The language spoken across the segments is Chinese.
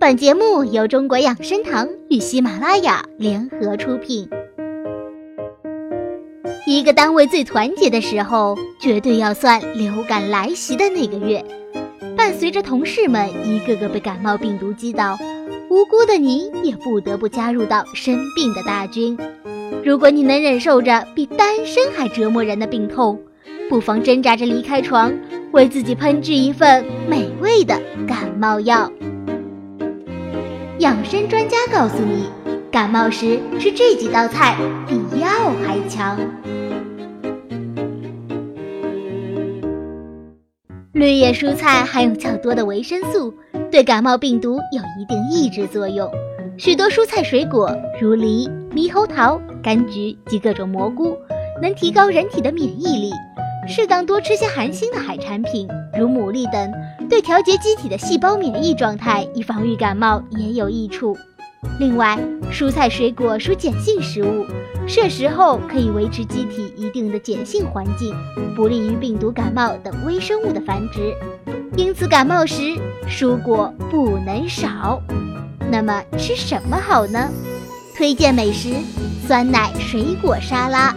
本节目由中国养生堂与喜马拉雅联合出品。一个单位最团结的时候，绝对要算流感来袭的那个月。伴随着同事们一个个被感冒病毒击倒，无辜的你也不得不加入到生病的大军。如果你能忍受着比单身还折磨人的病痛，不妨挣扎着离开床，为自己烹制一份美味的感冒药。养生专家告诉你，感冒时吃这几道菜比药还强。绿叶蔬菜含有较多的维生素，对感冒病毒有一定抑制作用。许多蔬菜水果，如梨、猕猴桃、柑橘及各种蘑菇，能提高人体的免疫力。适当多吃些含锌的海产品，如牡蛎等。对调节机体的细胞免疫状态，以防御感冒也有益处。另外，蔬菜水果属碱性食物，摄食后可以维持机体一定的碱性环境，不利于病毒感冒等微生物的繁殖。因此，感冒时蔬果不能少。那么吃什么好呢？推荐美食：酸奶水果沙拉。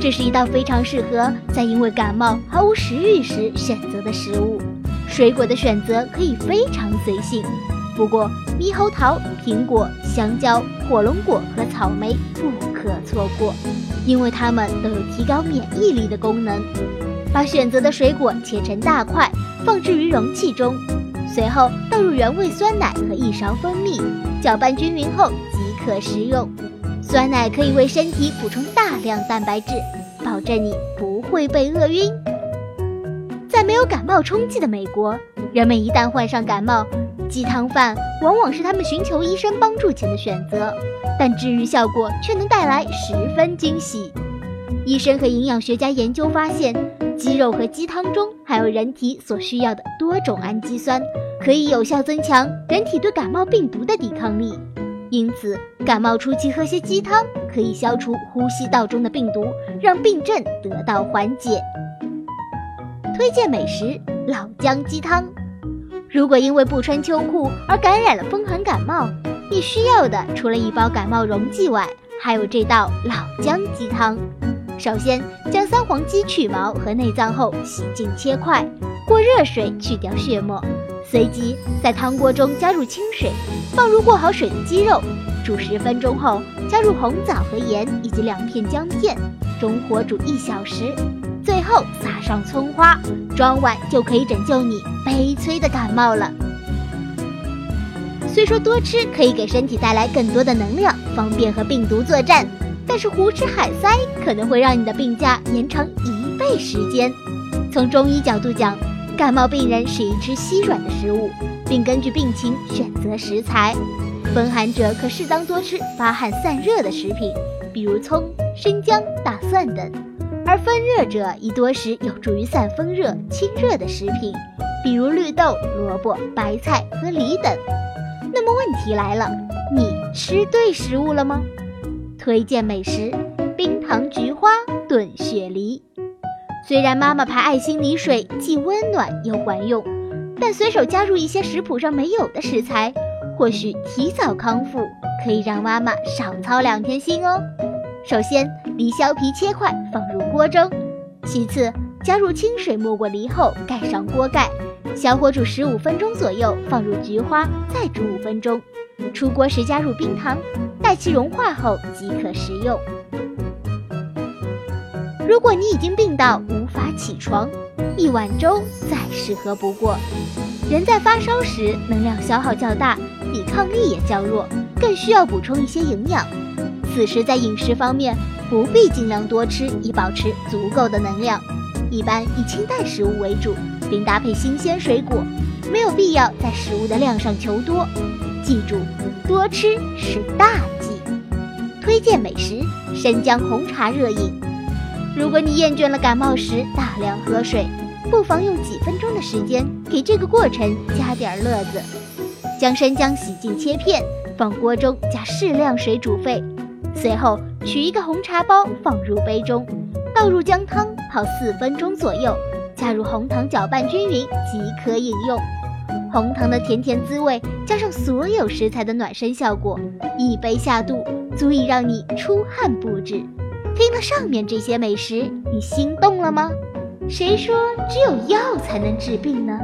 这是一道非常适合在因为感冒毫无食欲时选择的食物。水果的选择可以非常随性，不过猕猴桃、苹果、香蕉、火龙果和草莓不可错过，因为它们都有提高免疫力的功能。把选择的水果切成大块，放置于容器中，随后倒入原味酸奶和一勺蜂蜜，搅拌均匀后即可食用。酸奶可以为身体补充大量蛋白质，保证你不会被饿晕。在没有感冒冲剂的美国，人们一旦患上感冒，鸡汤饭往往是他们寻求医生帮助前的选择，但治愈效果却能带来十分惊喜。医生和营养学家研究发现，鸡肉和鸡汤中含有人体所需要的多种氨基酸，可以有效增强人体对感冒病毒的抵抗力。因此，感冒初期喝些鸡汤可以消除呼吸道中的病毒，让病症得到缓解。推荐美食老姜鸡汤。如果因为不穿秋裤而感染了风寒感冒，你需要的除了一包感冒溶剂外，还有这道老姜鸡汤。首先，将三黄鸡去毛和内脏后洗净切块，过热水去掉血沫，随即在汤锅中加入清水，放入过好水的鸡肉，煮十分钟后加入红枣和盐以及两片姜片，中火煮一小时。最后撒上葱花，装碗就可以拯救你悲催的感冒了。虽说多吃可以给身体带来更多的能量，方便和病毒作战，但是胡吃海塞可能会让你的病假延长一倍时间。从中医角度讲，感冒病人适宜吃稀软的食物，并根据病情选择食材。风寒者可适当多吃发汗散热的食品，比如葱、生姜、大蒜等。而风热者宜多食有助于散风热、清热的食品，比如绿豆、萝卜、白菜和梨等。那么问题来了，你吃对食物了吗？推荐美食：冰糖菊花炖雪梨。虽然妈妈牌爱心梨水既温暖又管用，但随手加入一些食谱上没有的食材，或许提早康复，可以让妈妈少操两天心哦。首先，梨削皮切块放入锅中；其次，加入清水没过梨后，盖上锅盖，小火煮十五分钟左右，放入菊花，再煮五分钟。出锅时加入冰糖，待其融化后即可食用。如果你已经病到无法起床，一碗粥再适合不过。人在发烧时，能量消耗较大，抵抗力也较弱，更需要补充一些营养。此时在饮食方面不必尽量多吃，以保持足够的能量。一般以清淡食物为主，并搭配新鲜水果，没有必要在食物的量上求多。记住，多吃是大忌。推荐美食：生姜红茶热饮。如果你厌倦了感冒时大量喝水，不妨用几分钟的时间给这个过程加点乐子。将生姜洗净切片，放锅中加适量水煮沸。随后取一个红茶包放入杯中，倒入姜汤泡四分钟左右，加入红糖搅拌均匀即可饮用。红糖的甜甜滋味，加上所有食材的暖身效果，一杯下肚，足以让你出汗不止。听了上面这些美食，你心动了吗？谁说只有药才能治病呢？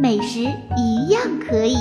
美食一样可以。